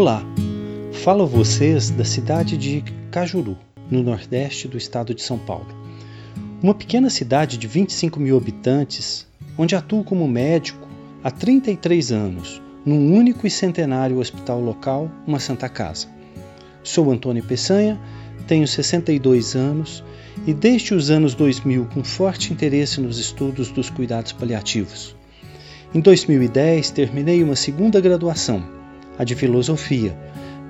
Olá, falo a vocês da cidade de Cajuru, no nordeste do estado de São Paulo. Uma pequena cidade de 25 mil habitantes, onde atuo como médico há 33 anos, num único e centenário hospital local, uma Santa Casa. Sou Antônio Peçanha, tenho 62 anos e desde os anos 2000 com forte interesse nos estudos dos cuidados paliativos. Em 2010 terminei uma segunda graduação, a de filosofia,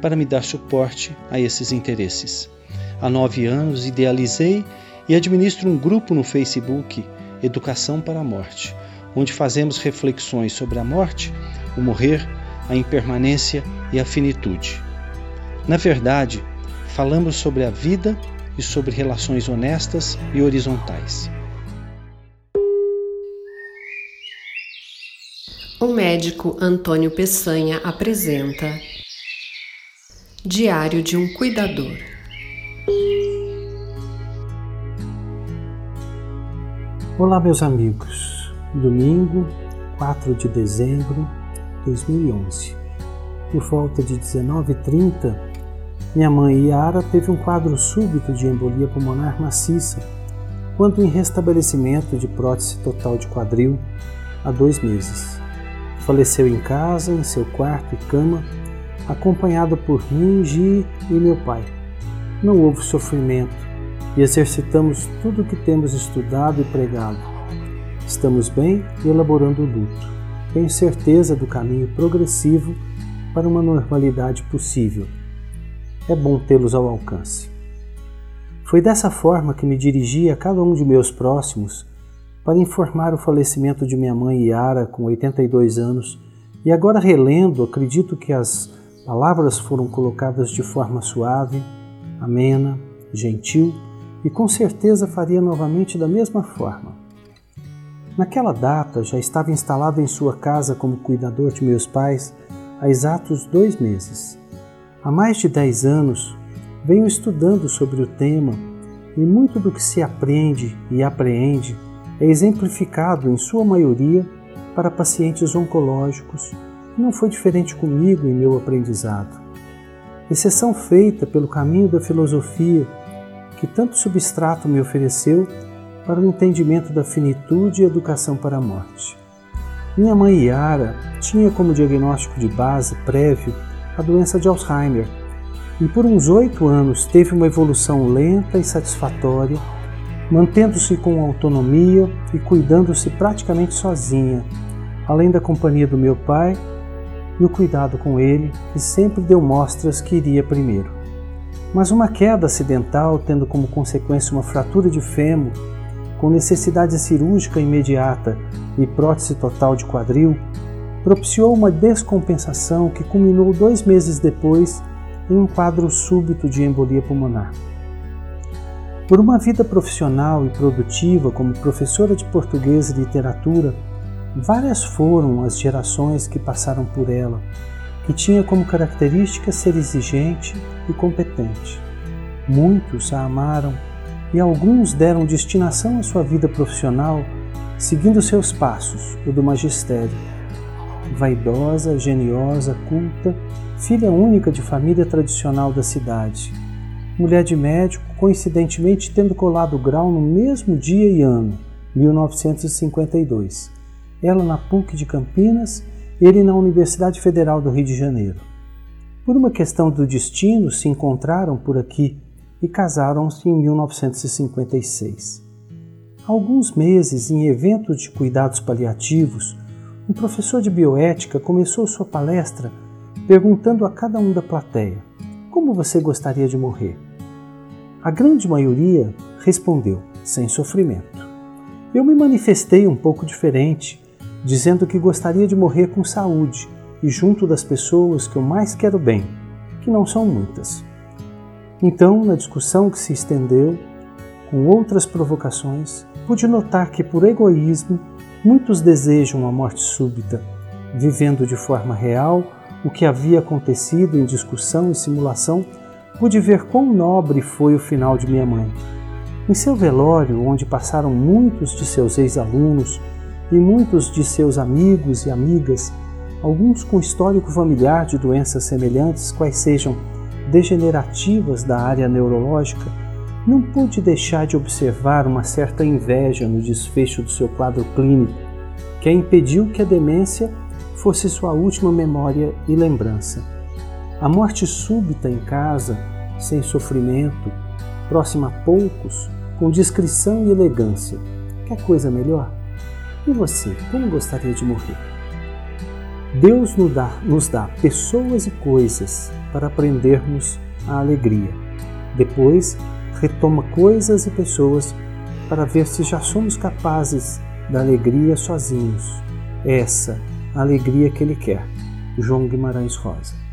para me dar suporte a esses interesses. Há nove anos idealizei e administro um grupo no Facebook Educação para a Morte, onde fazemos reflexões sobre a morte, o morrer, a impermanência e a finitude. Na verdade, falamos sobre a vida e sobre relações honestas e horizontais. O médico Antônio Peçanha apresenta Diário de um Cuidador. Olá, meus amigos. Domingo, 4 de dezembro de 2011. Por volta de 19h30, minha mãe Yara teve um quadro súbito de embolia pulmonar maciça, quando em restabelecimento de prótese total de quadril há dois meses. Faleceu em casa, em seu quarto e cama, acompanhado por mim, e meu pai. Não houve sofrimento, e exercitamos tudo o que temos estudado e pregado. Estamos bem e elaborando o luto. Tenho certeza do caminho progressivo para uma normalidade possível. É bom tê-los ao alcance. Foi dessa forma que me dirigi a cada um de meus próximos para informar o falecimento de minha mãe Yara, com 82 anos, e agora relendo, acredito que as palavras foram colocadas de forma suave, amena, gentil e com certeza faria novamente da mesma forma. Naquela data já estava instalado em sua casa como cuidador de meus pais há exatos dois meses. Há mais de dez anos venho estudando sobre o tema e muito do que se aprende e apreende é exemplificado em sua maioria para pacientes oncológicos e não foi diferente comigo em meu aprendizado. Exceção feita pelo caminho da filosofia que tanto substrato me ofereceu para o entendimento da finitude e educação para a morte. Minha mãe Yara tinha como diagnóstico de base prévio a doença de Alzheimer e por uns oito anos teve uma evolução lenta e satisfatória, mantendo-se com autonomia e cuidando-se praticamente sozinha, além da companhia do meu pai e o cuidado com ele, que sempre deu mostras que iria primeiro. Mas uma queda acidental, tendo como consequência uma fratura de fêmur, com necessidade cirúrgica imediata e prótese total de quadril, propiciou uma descompensação que culminou dois meses depois em um quadro súbito de embolia pulmonar. Por uma vida profissional e produtiva como professora de português e literatura, várias foram as gerações que passaram por ela, que tinha como característica ser exigente e competente. Muitos a amaram e alguns deram destinação à sua vida profissional seguindo seus passos, o do magistério. Vaidosa, geniosa, culta, filha única de família tradicional da cidade. Mulher de médico, coincidentemente tendo colado o grau no mesmo dia e ano, 1952. Ela na PUC de Campinas ele na Universidade Federal do Rio de Janeiro. Por uma questão do destino, se encontraram por aqui e casaram-se em 1956. alguns meses, em eventos de cuidados paliativos, um professor de bioética começou sua palestra perguntando a cada um da plateia: Como você gostaria de morrer? A grande maioria respondeu: sem sofrimento. Eu me manifestei um pouco diferente dizendo que gostaria de morrer com saúde e junto das pessoas que eu mais quero bem, que não são muitas. Então, na discussão que se estendeu, com outras provocações, pude notar que, por egoísmo, muitos desejam a morte súbita, vivendo de forma real o que havia acontecido em discussão e simulação, pude ver quão nobre foi o final de minha mãe. Em seu velório, onde passaram muitos de seus ex-alunos, e muitos de seus amigos e amigas, alguns com histórico familiar de doenças semelhantes, quais sejam degenerativas da área neurológica, não pude deixar de observar uma certa inveja no desfecho do seu quadro clínico, que a impediu que a demência fosse sua última memória e lembrança. A morte súbita em casa, sem sofrimento, próxima a poucos, com discrição e elegância. Quer coisa melhor? E você, como gostaria de morrer? Deus nos dá, nos dá pessoas e coisas para aprendermos a alegria. Depois, retoma coisas e pessoas para ver se já somos capazes da alegria sozinhos. Essa a alegria que Ele quer. João Guimarães Rosa.